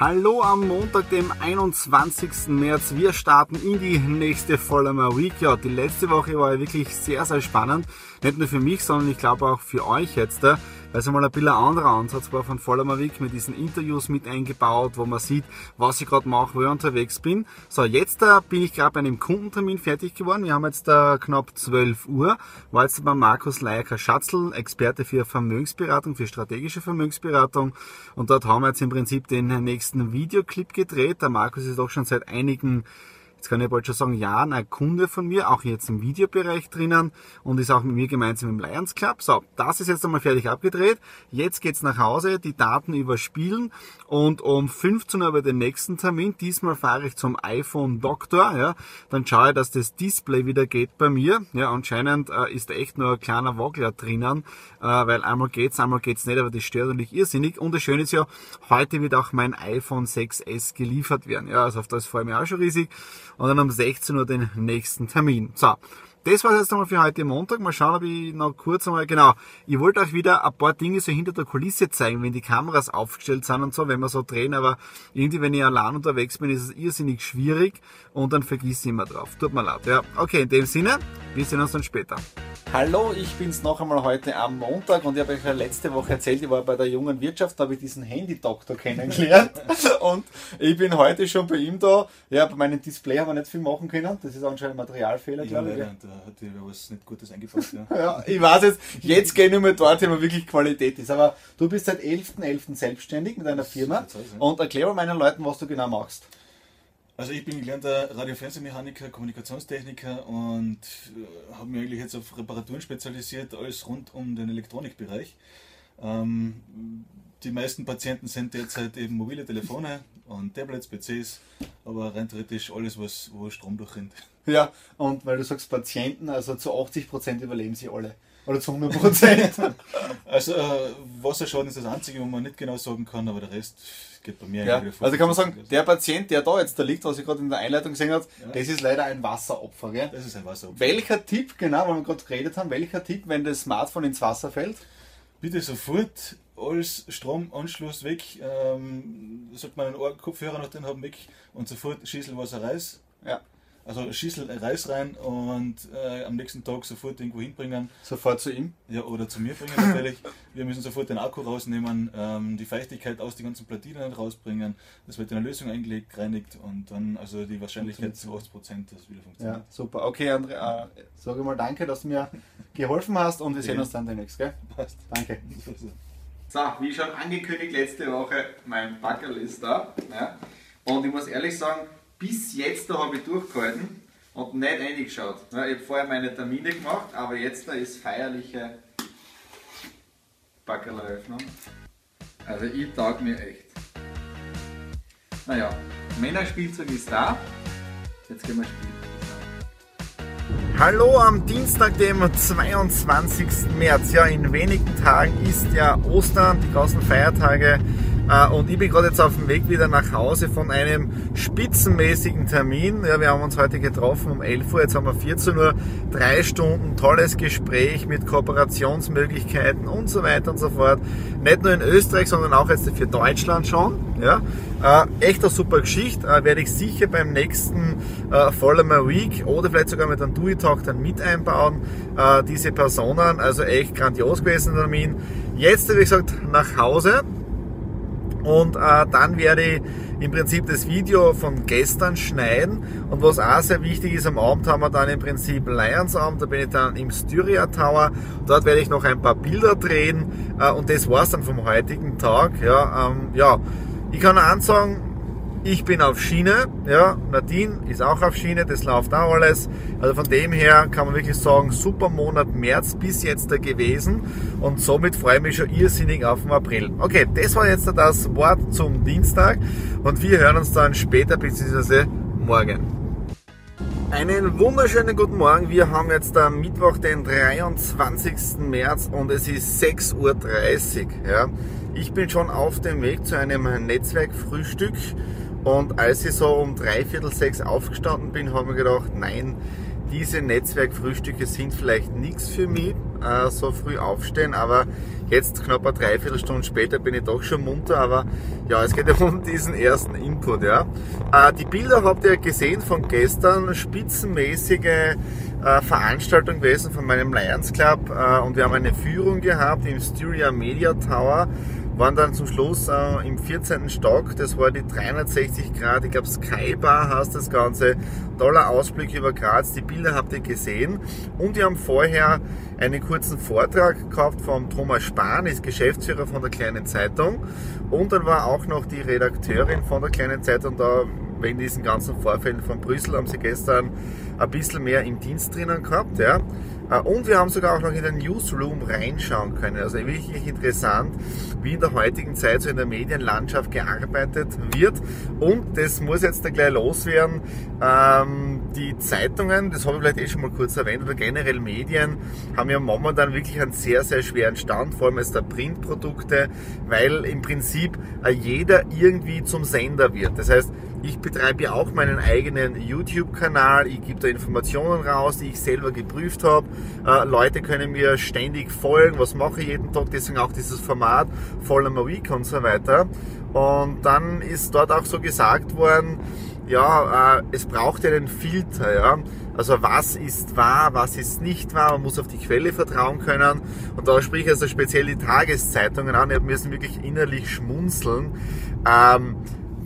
Hallo am Montag, dem 21. März. Wir starten in die nächste Vollmer Week. Ja, die letzte Woche war ja wirklich sehr, sehr spannend. Nicht nur für mich, sondern ich glaube auch für euch jetzt weil es einmal ein bisschen anderer Ansatz war von Vollermavik mit diesen Interviews mit eingebaut, wo man sieht, was ich gerade mache, wo ich unterwegs bin. So, jetzt äh, bin ich gerade bei einem Kundentermin fertig geworden. Wir haben jetzt äh, knapp 12 Uhr. War jetzt bei Markus Leiker Schatzl, Experte für Vermögensberatung, für strategische Vermögensberatung. Und dort haben wir jetzt im Prinzip den nächsten Videoclip gedreht. Der Markus ist auch schon seit einigen jetzt kann ich bald schon sagen, ja, ein Kunde von mir, auch jetzt im Videobereich drinnen und ist auch mit mir gemeinsam im Lions Club. So, das ist jetzt einmal fertig abgedreht. Jetzt geht's nach Hause, die Daten überspielen und um 15 Uhr bei den nächsten Termin, diesmal fahre ich zum iPhone Doktor, ja, dann schaue ich, dass das Display wieder geht bei mir. Ja, anscheinend äh, ist da echt nur ein kleiner Wackler drinnen, äh, weil einmal geht's, einmal geht's nicht, aber das stört natürlich irrsinnig. Und das Schöne ist ja, heute wird auch mein iPhone 6S geliefert werden. Ja, also auf das freue ich mich auch schon riesig und dann um 16 Uhr den nächsten Termin. So, das war jetzt einmal für heute Montag. Mal schauen, ob ich noch kurz einmal, genau, ich wollte euch wieder ein paar Dinge so hinter der Kulisse zeigen, wenn die Kameras aufgestellt sind und so, wenn wir so drehen, aber irgendwie, wenn ich allein unterwegs bin, ist es irrsinnig schwierig und dann vergiss ich immer drauf. Tut mir leid. Ja, okay, in dem Sinne, wir sehen uns dann später. Hallo, ich bin's noch einmal heute am Montag und ich habe euch ja letzte Woche erzählt, ich war bei der jungen Wirtschaft, da habe ich diesen Handy-Doktor kennengelernt und ich bin heute schon bei ihm da. Ja, bei meinem Display haben wir nicht viel machen können, das ist anscheinend ein Materialfehler, glaube ich. Da hat dir was nicht Gutes eingepasst. Ja. ja, ich weiß jetzt, jetzt gehe ich nur mal dort, wo wirklich Qualität ist, aber du bist seit 11.11. .11. selbstständig mit deiner Firma und erklär mal meinen Leuten, was du genau machst. Also ich bin gelernter Radio-Fernsehmechaniker, Kommunikationstechniker und äh, habe mich eigentlich jetzt auf Reparaturen spezialisiert, alles rund um den Elektronikbereich. Ähm, die meisten Patienten sind derzeit eben mobile Telefone und Tablets, PCs, aber rein theoretisch alles, was, wo Strom durchrennt. Ja, und weil du sagst Patienten, also zu 80 Prozent überleben sie alle. Oder zu 100 Prozent. also äh, Wasserschaden ist das Einzige, wo man nicht genau sagen kann, aber der Rest geht bei mir ja. Also kann man sagen, der Patient, der da jetzt da liegt, was ich gerade in der Einleitung gesehen habe, ja. das ist leider ein Wasseropfer. Gell? Das ist ein Wasseropfer. Welcher Tipp, genau, weil wir gerade geredet haben, welcher Tipp, wenn das Smartphone ins Wasser fällt? Bitte sofort alles Stromanschluss weg, ähm, sagt man einen Kopfhörer noch den haben weg und sofort Schießelwasser raus. Ja also Schüssel Reis rein und äh, am nächsten Tag sofort irgendwo hinbringen. Sofort zu ihm? Ja, oder zu mir bringen natürlich. Wir müssen sofort den Akku rausnehmen, ähm, die Feuchtigkeit aus den ganzen Platinen rausbringen. Das wird in eine Lösung eingelegt, reinigt und dann also die Wahrscheinlichkeit zu 80 Prozent, dass es wieder funktioniert. Ja, super. Okay, André, äh, sage mal danke, dass du mir geholfen hast und wir sehen uns dann demnächst, gell? Passt. Danke. So, wie schon angekündigt letzte Woche, mein Backerl ist da. Ja. Und ich muss ehrlich sagen, bis jetzt da habe ich durchgehalten und nicht reingeschaut. Ja, ich habe vorher meine Termine gemacht, aber jetzt da ist feierliche Backerlöffnung. Also ich tauge mir echt. Naja, Männerspielzeug ist da. Jetzt gehen wir spielen. Hallo am Dienstag, dem 22. März. Ja, in wenigen Tagen ist ja Ostern, die großen Feiertage und ich bin gerade jetzt auf dem Weg wieder nach Hause von einem spitzenmäßigen Termin. Ja, wir haben uns heute getroffen um 11 Uhr, jetzt haben wir 14 Uhr, drei Stunden, tolles Gespräch mit Kooperationsmöglichkeiten und so weiter und so fort. Nicht nur in Österreich, sondern auch jetzt für Deutschland schon. Ja, äh, echt eine super Geschichte. Äh, werde ich sicher beim nächsten äh, Follow Week oder vielleicht sogar mit einem Do Talk dann mit einbauen. Äh, diese Personen, also echt grandios gewesen, Termin. Jetzt, wie gesagt, nach Hause Und äh, dann werde ich im Prinzip das Video von gestern schneiden. Und was auch sehr wichtig ist, am Abend haben wir dann im Prinzip Lions Abend, da bin ich dann im Styria Tower. Dort werde ich noch ein paar Bilder drehen äh, und das war's dann vom heutigen Tag. Ja, ähm, ja. ich kann ansagen, ich bin auf Schiene, ja, Nadine ist auch auf Schiene, das läuft auch alles. Also von dem her kann man wirklich sagen, super Monat März bis jetzt da gewesen und somit freue ich mich schon irrsinnig auf den April. Okay, das war jetzt das Wort zum Dienstag und wir hören uns dann später bzw. morgen. Einen wunderschönen guten Morgen. Wir haben jetzt am Mittwoch, den 23. März und es ist 6.30 Uhr. Ja. Ich bin schon auf dem Weg zu einem Netzwerkfrühstück und als ich so um drei Viertel sechs aufgestanden bin, habe ich gedacht, nein, diese Netzwerkfrühstücke sind vielleicht nichts für mich, äh, so früh aufstehen, aber jetzt knapp eine Dreiviertelstunde später bin ich doch schon munter, aber ja, es geht ja um diesen ersten Input, ja. Äh, die Bilder habt ihr gesehen von gestern, spitzenmäßige äh, Veranstaltung gewesen von meinem Lions Club äh, und wir haben eine Führung gehabt im Styria Media Tower waren dann zum Schluss äh, im 14. Stock, das war die 360 Grad, ich glaube Skybar heißt das Ganze, toller Ausblick über Graz, die Bilder habt ihr gesehen. Und wir haben vorher einen kurzen Vortrag gehabt vom Thomas Spahn, ist Geschäftsführer von der Kleinen Zeitung. Und dann war auch noch die Redakteurin von der Kleinen Zeitung da, wegen diesen ganzen Vorfällen von Brüssel haben sie gestern ein bisschen mehr im Dienst drinnen gehabt, ja. Äh, und wir haben sogar auch noch in den Newsroom reinschauen können. Also wirklich interessant, wie in der heutigen Zeit so in der Medienlandschaft gearbeitet wird. Und das muss jetzt da gleich loswerden. Ähm, die Zeitungen, das habe ich vielleicht eh schon mal kurz erwähnt, oder generell Medien, haben ja momentan wirklich einen sehr, sehr schweren Stand, vor allem als der Printprodukte, weil im Prinzip äh, jeder irgendwie zum Sender wird. Das heißt, ich betreibe ja auch meinen eigenen YouTube-Kanal. Ich gebe da Informationen raus, die ich selber geprüft habe. Äh, Leute können mir ständig folgen, was mache ich jeden Tag. Deswegen auch dieses Format Follow Week und so weiter. Und dann ist dort auch so gesagt worden, ja, äh, es braucht einen Filter, ja. Also was ist wahr, was ist nicht wahr, man muss auf die Quelle vertrauen können. Und da sprich ich also speziell die Tageszeitungen an, wir müssen wirklich innerlich schmunzeln. Ähm,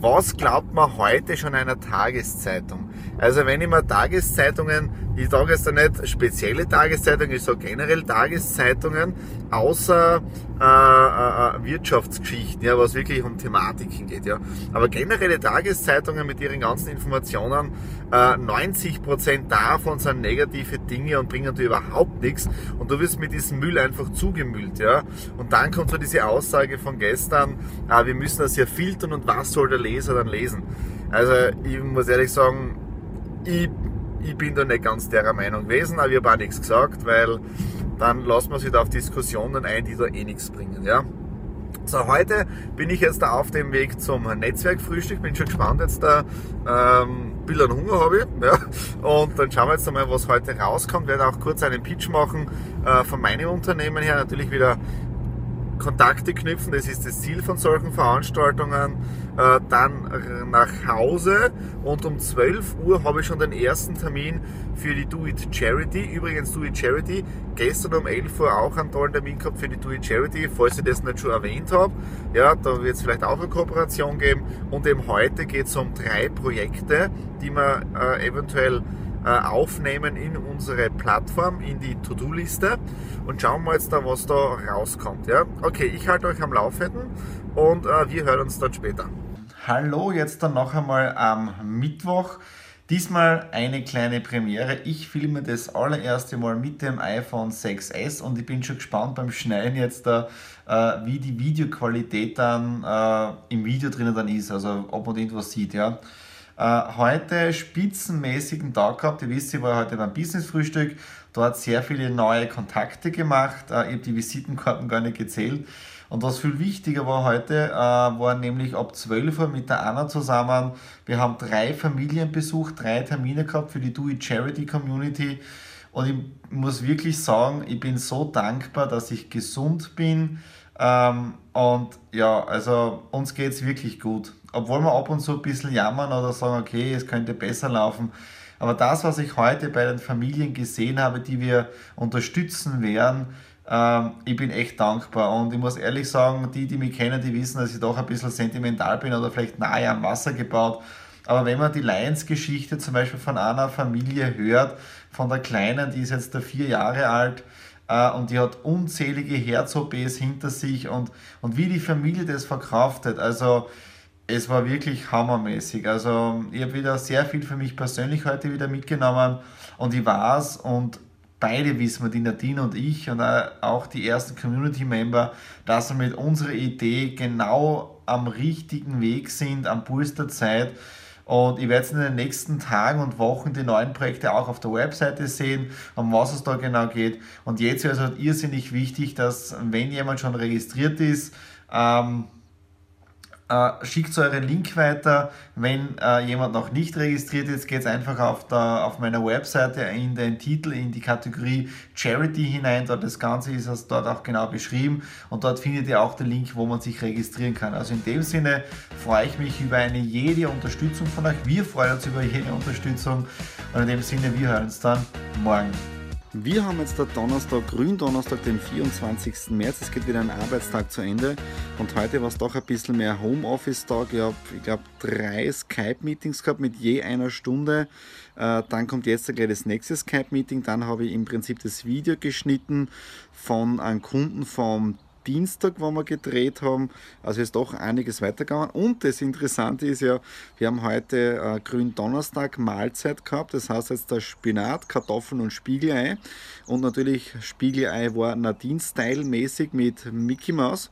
was glaubt man heute schon einer Tageszeitung? Also wenn ich mir Tageszeitungen, ich sage jetzt nicht spezielle Tageszeitungen, ich sage generell Tageszeitungen, außer äh, äh, äh, Wirtschaftsgeschichten, ja, was wirklich um Thematiken geht. Ja. Aber generelle Tageszeitungen mit ihren ganzen Informationen, äh, 90% davon sind negative Dinge und bringen dir überhaupt nichts und du wirst mit diesem Müll einfach zugemüllt. Ja. Und dann kommt so diese Aussage von gestern, äh, wir müssen das ja filtern und was soll der Leser dann lesen? Also ich muss ehrlich sagen, ich, ich bin da nicht ganz der Meinung gewesen, aber ich habe auch nichts gesagt, weil dann lassen wir sich da auf Diskussionen ein, die da eh nichts bringen. Ja? So, heute bin ich jetzt da auf dem Weg zum Netzwerkfrühstück. Bin schon gespannt jetzt da. Ähm, Bill und Hunger habe ich. Ja. Und dann schauen wir jetzt einmal, was heute rauskommt. Werde auch kurz einen Pitch machen äh, von meinem Unternehmen her. Natürlich wieder Kontakte knüpfen, das ist das Ziel von solchen Veranstaltungen. Äh, dann nach Hause und um 12 Uhr habe ich schon den ersten Termin für die Do It Charity. Übrigens Do It Charity, gestern um 11 Uhr auch einen tollen Termin gehabt für die Do It Charity, falls ich das nicht schon erwähnt habe. Ja, da wird es vielleicht auch eine Kooperation geben. Und eben heute geht es um drei Projekte, die man äh, eventuell aufnehmen in unsere Plattform, in die To-Do-Liste und schauen wir jetzt da, was da rauskommt. Ja? Okay, ich halte euch am Laufenden und äh, wir hören uns dann später. Hallo, jetzt dann noch einmal am Mittwoch. Diesmal eine kleine Premiere. Ich filme das allererste Mal mit dem iPhone 6S und ich bin schon gespannt beim Schneiden jetzt da, äh, wie die Videoqualität dann äh, im Video drinnen dann ist, also ob man irgendwas sieht, ja. Äh, heute spitzenmäßigen Tag gehabt. Ihr wisst, ich war heute beim Business-Frühstück. Dort sehr viele neue Kontakte gemacht. Äh, ich habe die Visitenkarten gar nicht gezählt. Und was viel wichtiger war heute, äh, war nämlich ab 12 Uhr mit der Anna zusammen. Wir haben drei Familien besucht, drei Termine gehabt für die It Charity Community. Und ich muss wirklich sagen, ich bin so dankbar, dass ich gesund bin. Ähm, und ja, also uns geht es wirklich gut obwohl wir ab und zu ein bisschen jammern oder sagen, okay, es könnte besser laufen. Aber das, was ich heute bei den Familien gesehen habe, die wir unterstützen werden, Ähm, ich bin echt dankbar und ich muss ehrlich sagen, die, die mich kennen, die wissen, dass ich doch ein bisschen sentimental bin oder vielleicht nahe am Wasser gebaut. Aber wenn man die Lions-Geschichte zum Beispiel von einer Familie hört, von der Kleinen, die ist jetzt da vier Jahre alt, äh, und die hat unzählige Herz-OPs hinter sich und, und wie die Familie das verkauft hat, also es war wirklich hammermäßig. Also ich habe wieder sehr viel für mich persönlich heute wieder mitgenommen und ich weiß und beide wissen wir, die Nadine und ich und auch die ersten Community-Member, dass wir mit unserer Idee genau am richtigen Weg sind, am Puls der Zeit und ich werde in den nächsten Tagen und Wochen die neuen Projekte auch auf der Webseite sehen, um was es da genau geht. Und jetzt wäre es halt irrsinnig wichtig, dass wenn jemand schon registriert ist, ähm, äh, schickt euren Link weiter. Wenn äh, jemand noch nicht registriert ist, geht es einfach auf, der, auf meiner Webseite in den Titel, in die Kategorie Charity hinein. Dort das Ganze ist es dort auch genau beschrieben und dort findet ihr auch den Link, wo man sich registrieren kann. Also in dem Sinne freue ich mich über eine jede Unterstützung von euch. Wir freuen uns über jede Unterstützung und in dem Sinne, wir hören uns dann morgen. Wir haben jetzt der Donnerstag, Gründonnerstag, den 24. März. Es geht wieder ein Arbeitstag zu Ende. Und heute war es doch ein bisschen mehr Homeoffice-Tag. Ich habe, ich glaube, drei Skype-Meetings gehabt mit je einer Stunde. Äh, dann kommt jetzt gleich das nächste Skype-Meeting. Dann habe ich im Prinzip das Video geschnitten von einem Kunden vom Dienstag, wo wir gedreht haben. Also ist doch einiges weitergegangen. Und das Interessante ist ja, wir haben heute äh, Gründonnerstag Mahlzeit gehabt. Das heißt jetzt der Spinat, Kartoffeln und Spiegelei. Und natürlich Spiegelei war Nadine-Style-mäßig mit Mickey Mouse.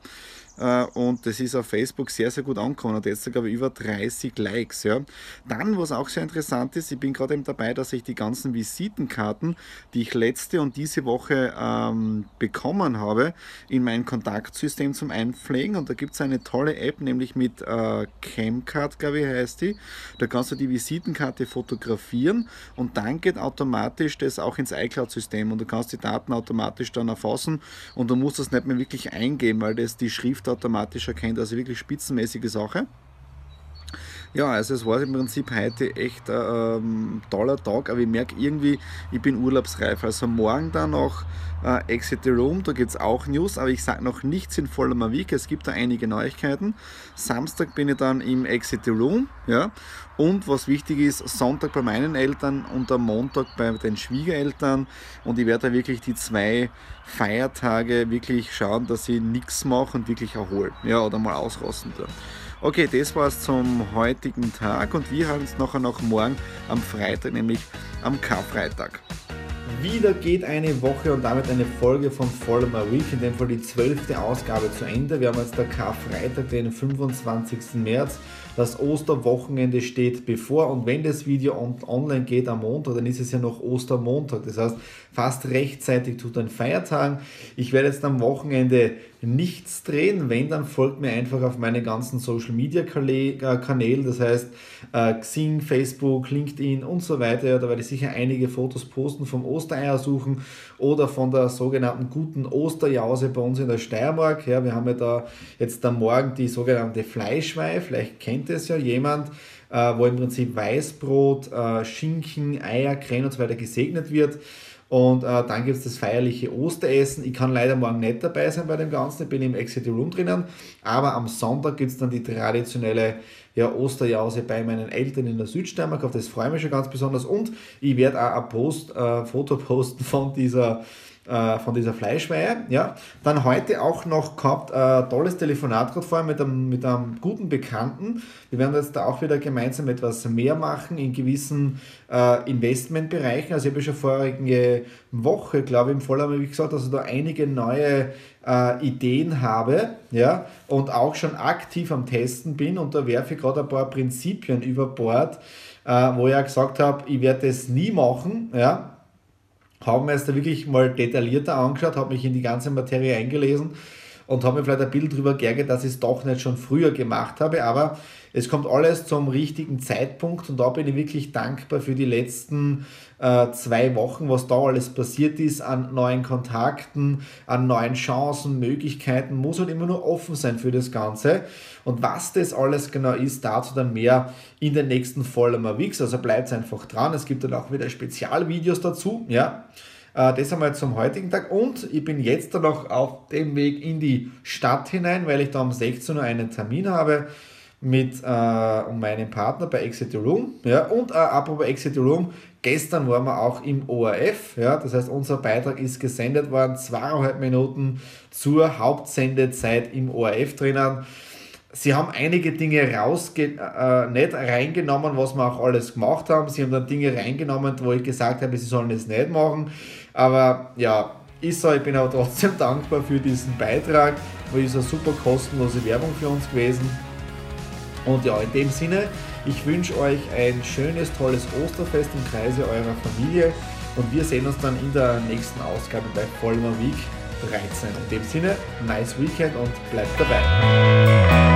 Äh, und das ist auf Facebook sehr, sehr gut angekommen. Hat jetzt sogar über 30 Likes. Ja. Dann, was auch sehr interessant ist, ich bin gerade eben dabei, dass ich die ganzen Visitenkarten, die ich letzte und diese Woche ähm, bekommen habe, in mein Kontaktsystem zum Einpflegen. Und da gibt es eine tolle App, nämlich mit äh, Camcard, glaube ich, heißt die. Da kannst du die Visitenkarte fotografieren und dann geht automatisch das auch ins iCloud-System und du kannst die Daten automatisch dann erfassen und du musst das nicht mehr wirklich eingeben, weil das die Schrift Schrift automatisch erkennt. Also wirklich spitzenmäßige Sache. Ja, also es war im Prinzip heute echt ein ähm, toller Tag, aber ich merke irgendwie, ich bin urlaubsreif. Also morgen dann noch äh, Exit the Room, da gibt es auch News, aber ich sage noch nichts in voller Week, es gibt da einige Neuigkeiten. Samstag bin ich dann im Exit the Room, ja, und was wichtig ist, Sonntag bei meinen Eltern und am Montag bei den Schwiegereltern und ich werde da wirklich die zwei Feiertage wirklich schauen, dass ich nichts mache und wirklich erhole, ja, oder mal ausrosten. Da. Okay, das war's zum heutigen Tag und wir hören uns nachher noch morgen am Freitag, nämlich am Karfreitag. Wieder geht eine Woche und damit eine Folge von Follow My Week, in dem Fall die zwölfte Ausgabe zu Ende. Wir haben jetzt der Karfreitag, den 25. März. Das Osterwochenende steht bevor und wenn das Video online geht am Montag, dann ist es ja noch Ostermontag. Das heißt, fast rechtzeitig tut ein Feiertag. Ich werde jetzt am Wochenende nichts drehen. Wenn, dann folgt mir einfach auf meine ganzen Social Media äh, Kanälen, das heißt äh, Xing, Facebook, LinkedIn und so weiter. Da werde ich sicher einige Fotos posten vom Ostereier suchen oder von der sogenannten guten Osterjause bei uns in der Steiermark. Ja, wir haben ja da jetzt am Morgen die sogenannte Fleischweih, vielleicht kennt es ja jemand, äh, wo im Prinzip Weißbrot, äh, Schinken, Eier, Krähen und so weiter gesegnet wird. Und äh, dann gibt es das feierliche Osteressen. Ich kann leider morgen nicht dabei sein bei dem Ganzen, ich bin im Exit Room drinnen. Aber am Sonntag gibt es dann die traditionelle ja, Osterjause bei meinen Eltern in der Südsteiermark. Auf das freue ich mich schon ganz besonders. Und ich werde auch ein Post, äh, Foto posten von dieser äh, von dieser Fleischweihe. Ja. Dann heute auch noch gehabt, äh, tolles Telefonat gerade vorher mit einem, mit einem guten Bekannten. Wir werden jetzt da auch wieder gemeinsam etwas mehr machen in gewissen äh, Investmentbereichen. Also ich habe schon vorige Woche, glaube ich, im Vollhaben wie gesagt, dass ich da einige neue äh, Ideen habe ja, und auch schon aktiv am Testen bin und da werfe ich gerade ein paar Prinzipien über Bord, äh, wo ich ja gesagt habe, ich werde das nie machen, ja, da wirklich mal detaillierter angeschaut, habe mich in die ganze Materie eingelesen und habe mir vielleicht ein bisschen darüber geärgert, dass ich es doch nicht schon früher gemacht habe, aber es kommt alles zum richtigen Zeitpunkt und da bin ich wirklich dankbar für die letzten äh, zwei Wochen, was da alles passiert ist an neuen Kontakten, an neuen Chancen, Möglichkeiten, muss halt immer nur offen sein für das Ganze. Und was das alles genau ist, dazu dann mehr in den nächsten Follower Weeks. Also bleibt einfach dran. Es gibt dann auch wieder Spezialvideos dazu, ja. Äh, das einmal zum heutigen Tag. Und ich bin jetzt dann noch auf dem Weg in die Stadt hinein, weil ich da um 16 Uhr einen Termin habe mit äh, meinem Partner bei Exit Room. Ja, und äh, apropos Exit Room, gestern waren wir auch im ORF. Ja, das heißt, unser Beitrag ist gesendet worden, zweieinhalb Minuten zur Hauptsendezeit im ORF drinnen. Sie haben einige Dinge rausge äh, nicht reingenommen, was wir auch alles gemacht haben. Sie haben dann Dinge reingenommen, wo ich gesagt habe, sie sollen es nicht machen. Aber ja, ich, so, ich bin aber trotzdem dankbar für diesen Beitrag, weil es eine super kostenlose Werbung für uns gewesen. Und ja, in dem Sinne, ich wünsche euch ein schönes, tolles Osterfest im Kreise eurer Familie und wir sehen uns dann in der nächsten Ausgabe bei Vollmer Week 13. In dem Sinne, nice Weekend und bleibt dabei.